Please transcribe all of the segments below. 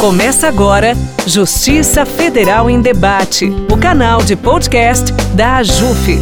Começa agora Justiça Federal em Debate, o canal de podcast da AJUF.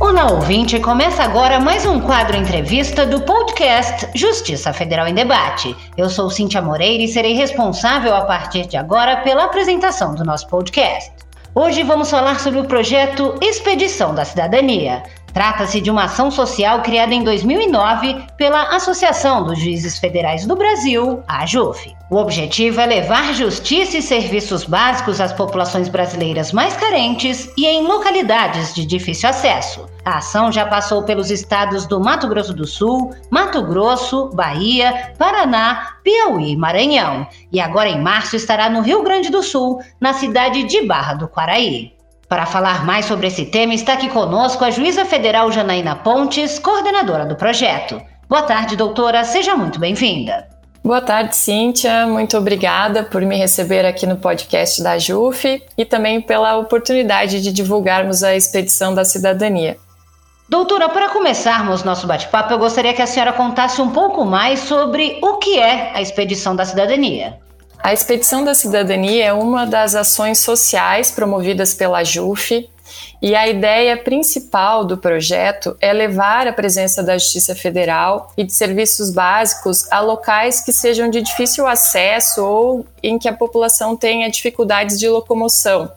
Olá, ouvinte! Começa agora mais um quadro entrevista do podcast Justiça Federal em Debate. Eu sou Cíntia Moreira e serei responsável a partir de agora pela apresentação do nosso podcast. Hoje vamos falar sobre o projeto Expedição da Cidadania. Trata-se de uma ação social criada em 2009 pela Associação dos Juízes Federais do Brasil, a AJUF. O objetivo é levar justiça e serviços básicos às populações brasileiras mais carentes e em localidades de difícil acesso. A ação já passou pelos estados do Mato Grosso do Sul, Mato Grosso, Bahia, Paraná, Piauí e Maranhão. E agora em março estará no Rio Grande do Sul, na cidade de Barra do Quaraí. Para falar mais sobre esse tema, está aqui conosco a juíza federal Janaína Pontes, coordenadora do projeto. Boa tarde, doutora, seja muito bem-vinda. Boa tarde, Cíntia. Muito obrigada por me receber aqui no podcast da JUF e também pela oportunidade de divulgarmos a expedição da cidadania. Doutora, para começarmos nosso bate-papo, eu gostaria que a senhora contasse um pouco mais sobre o que é a expedição da cidadania. A Expedição da Cidadania é uma das ações sociais promovidas pela JUF e a ideia principal do projeto é levar a presença da Justiça Federal e de serviços básicos a locais que sejam de difícil acesso ou em que a população tenha dificuldades de locomoção,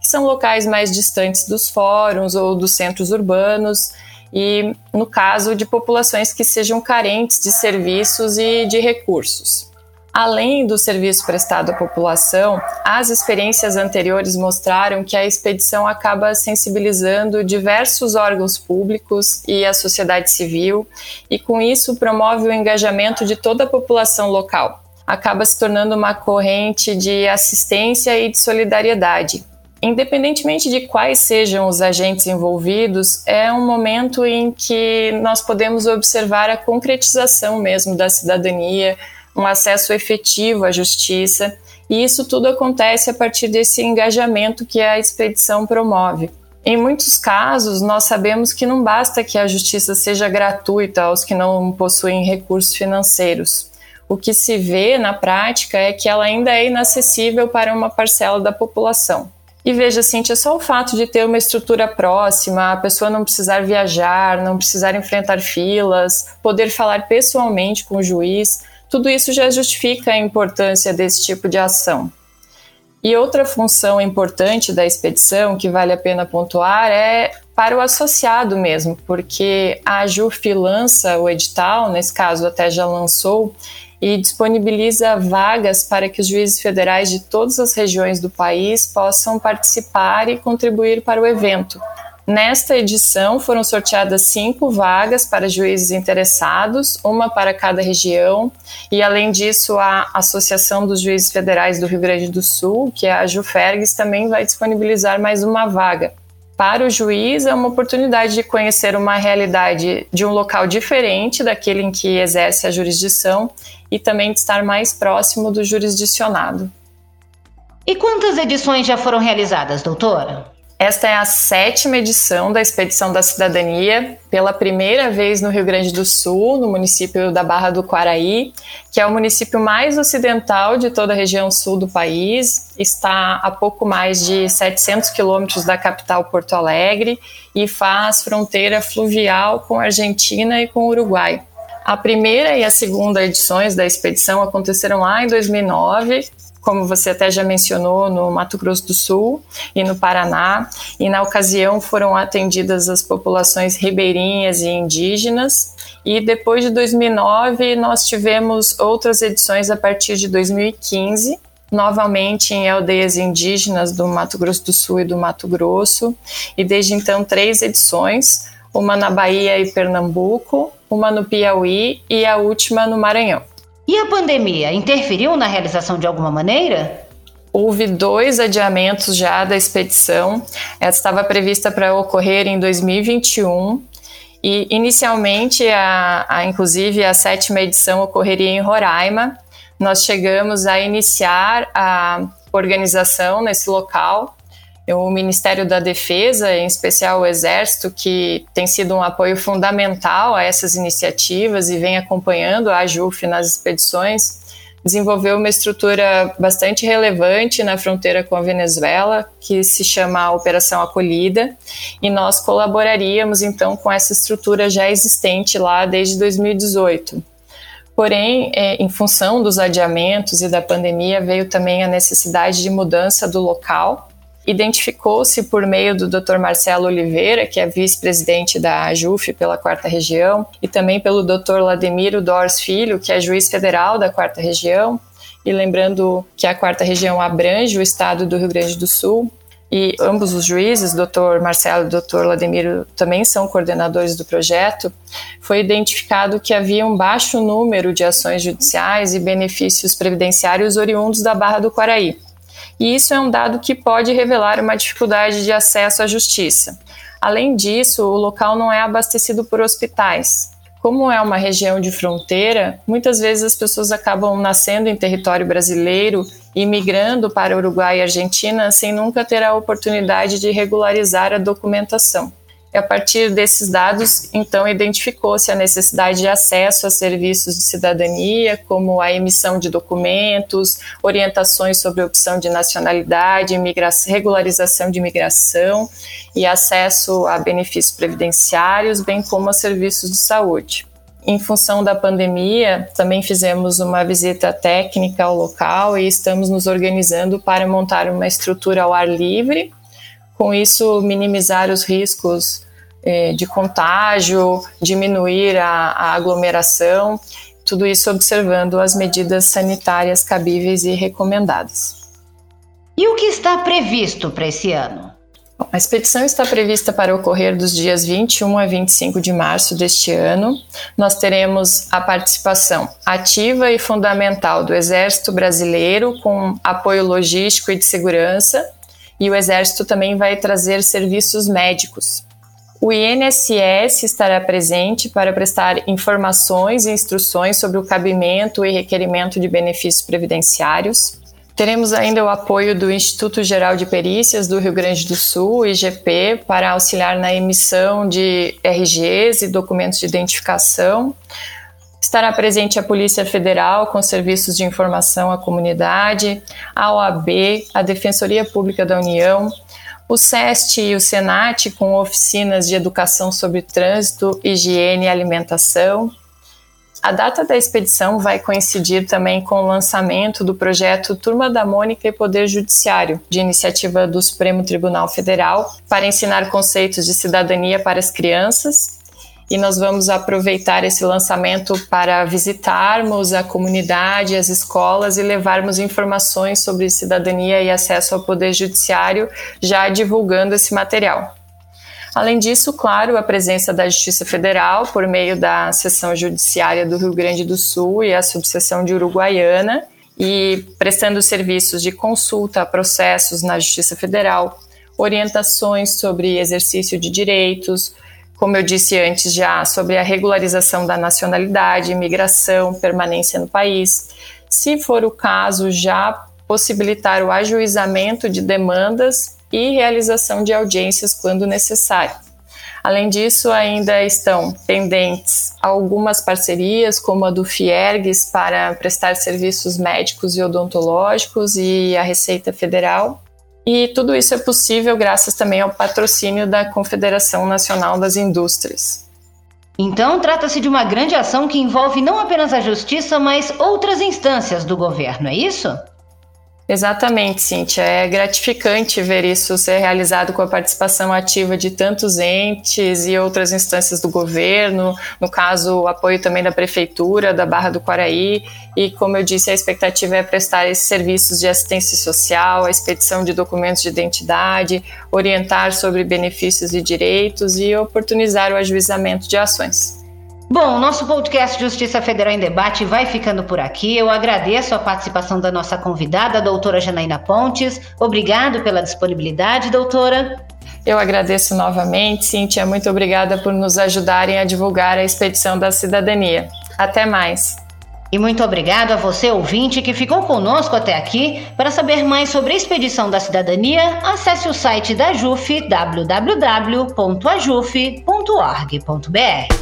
que são locais mais distantes dos fóruns ou dos centros urbanos e, no caso, de populações que sejam carentes de serviços e de recursos. Além do serviço prestado à população, as experiências anteriores mostraram que a expedição acaba sensibilizando diversos órgãos públicos e a sociedade civil, e com isso promove o engajamento de toda a população local. Acaba se tornando uma corrente de assistência e de solidariedade. Independentemente de quais sejam os agentes envolvidos, é um momento em que nós podemos observar a concretização mesmo da cidadania um acesso efetivo à justiça, e isso tudo acontece a partir desse engajamento que a expedição promove. Em muitos casos, nós sabemos que não basta que a justiça seja gratuita aos que não possuem recursos financeiros. O que se vê na prática é que ela ainda é inacessível para uma parcela da população. E veja, Cintia, só o fato de ter uma estrutura próxima, a pessoa não precisar viajar, não precisar enfrentar filas, poder falar pessoalmente com o juiz, tudo isso já justifica a importância desse tipo de ação. E outra função importante da expedição, que vale a pena pontuar, é para o associado mesmo, porque a JUF lança o edital, nesse caso até já lançou, e disponibiliza vagas para que os juízes federais de todas as regiões do país possam participar e contribuir para o evento. Nesta edição foram sorteadas cinco vagas para juízes interessados, uma para cada região, e além disso, a Associação dos Juízes Federais do Rio Grande do Sul, que é a JUFERGS, também vai disponibilizar mais uma vaga. Para o juiz, é uma oportunidade de conhecer uma realidade de um local diferente daquele em que exerce a jurisdição e também de estar mais próximo do jurisdicionado. E quantas edições já foram realizadas, doutora? Esta é a sétima edição da Expedição da Cidadania, pela primeira vez no Rio Grande do Sul, no município da Barra do Quaraí, que é o município mais ocidental de toda a região sul do país, está a pouco mais de 700 quilômetros da capital Porto Alegre e faz fronteira fluvial com a Argentina e com o Uruguai. A primeira e a segunda edições da expedição aconteceram lá em 2009, como você até já mencionou, no Mato Grosso do Sul e no Paraná, e na ocasião foram atendidas as populações ribeirinhas e indígenas. E depois de 2009, nós tivemos outras edições a partir de 2015, novamente em aldeias indígenas do Mato Grosso do Sul e do Mato Grosso, e desde então três edições, uma na Bahia e Pernambuco, uma no Piauí e a última no Maranhão. E a pandemia interferiu na realização de alguma maneira? Houve dois adiamentos já da expedição. Ela estava prevista para ocorrer em 2021 e inicialmente, a, a, inclusive, a sétima edição ocorreria em Roraima. Nós chegamos a iniciar a organização nesse local o Ministério da Defesa, em especial o Exército, que tem sido um apoio fundamental a essas iniciativas e vem acompanhando a AJUF nas expedições, desenvolveu uma estrutura bastante relevante na fronteira com a Venezuela, que se chama Operação Acolhida, e nós colaboraríamos então com essa estrutura já existente lá desde 2018. Porém, é, em função dos adiamentos e da pandemia, veio também a necessidade de mudança do local. Identificou-se por meio do Dr. Marcelo Oliveira, que é vice-presidente da AJUF pela quarta região, e também pelo Dr. Lademiro Dors Filho, que é juiz federal da quarta região, e lembrando que a quarta região abrange o estado do Rio Grande do Sul, e ambos os juízes, doutor Marcelo e doutor Lademiro, também são coordenadores do projeto, foi identificado que havia um baixo número de ações judiciais e benefícios previdenciários oriundos da Barra do Quaraí. E isso é um dado que pode revelar uma dificuldade de acesso à justiça. Além disso, o local não é abastecido por hospitais, como é uma região de fronteira, muitas vezes as pessoas acabam nascendo em território brasileiro e migrando para Uruguai e Argentina sem nunca ter a oportunidade de regularizar a documentação. E a partir desses dados, então, identificou-se a necessidade de acesso a serviços de cidadania, como a emissão de documentos, orientações sobre opção de nacionalidade, regularização de imigração e acesso a benefícios previdenciários, bem como a serviços de saúde. Em função da pandemia, também fizemos uma visita técnica ao local e estamos nos organizando para montar uma estrutura ao ar livre com isso minimizar os riscos eh, de contágio, diminuir a, a aglomeração, tudo isso observando as medidas sanitárias cabíveis e recomendadas. E o que está previsto para esse ano? A expedição está prevista para ocorrer dos dias 21 a 25 de março deste ano. Nós teremos a participação ativa e fundamental do Exército Brasileiro, com apoio logístico e de segurança, e o Exército também vai trazer serviços médicos. O INSS estará presente para prestar informações e instruções sobre o cabimento e requerimento de benefícios previdenciários. Teremos ainda o apoio do Instituto Geral de Perícias do Rio Grande do Sul, IGP, para auxiliar na emissão de RGs e documentos de identificação. Estará presente a Polícia Federal com serviços de informação à comunidade, a OAB, a Defensoria Pública da União, o SEST e o SENAT com oficinas de educação sobre trânsito, higiene e alimentação. A data da expedição vai coincidir também com o lançamento do projeto Turma da Mônica e Poder Judiciário, de iniciativa do Supremo Tribunal Federal, para ensinar conceitos de cidadania para as crianças e nós vamos aproveitar esse lançamento para visitarmos a comunidade, as escolas e levarmos informações sobre cidadania e acesso ao poder judiciário, já divulgando esse material. Além disso, claro, a presença da Justiça Federal por meio da Seção Judiciária do Rio Grande do Sul e a Subseção de Uruguaiana, e prestando serviços de consulta a processos na Justiça Federal, orientações sobre exercício de direitos, como eu disse antes já, sobre a regularização da nacionalidade, imigração, permanência no país. Se for o caso, já possibilitar o ajuizamento de demandas e realização de audiências quando necessário. Além disso, ainda estão pendentes algumas parcerias, como a do Fiergues para prestar serviços médicos e odontológicos e a Receita Federal, e tudo isso é possível graças também ao patrocínio da Confederação Nacional das Indústrias. Então, trata-se de uma grande ação que envolve não apenas a justiça, mas outras instâncias do governo, é isso? Exatamente, Cíntia. É gratificante ver isso ser realizado com a participação ativa de tantos entes e outras instâncias do governo, no caso, o apoio também da Prefeitura, da Barra do Quaraí, e, como eu disse, a expectativa é prestar esses serviços de assistência social, a expedição de documentos de identidade, orientar sobre benefícios e direitos e oportunizar o ajuizamento de ações. Bom, nosso podcast Justiça Federal em Debate vai ficando por aqui. Eu agradeço a participação da nossa convidada, a doutora Janaína Pontes. Obrigado pela disponibilidade, doutora. Eu agradeço novamente, Cintia. Muito obrigada por nos ajudarem a divulgar a expedição da cidadania. Até mais. E muito obrigado a você, ouvinte, que ficou conosco até aqui. Para saber mais sobre a Expedição da Cidadania, acesse o site da JUF, www.ajuf.org.br.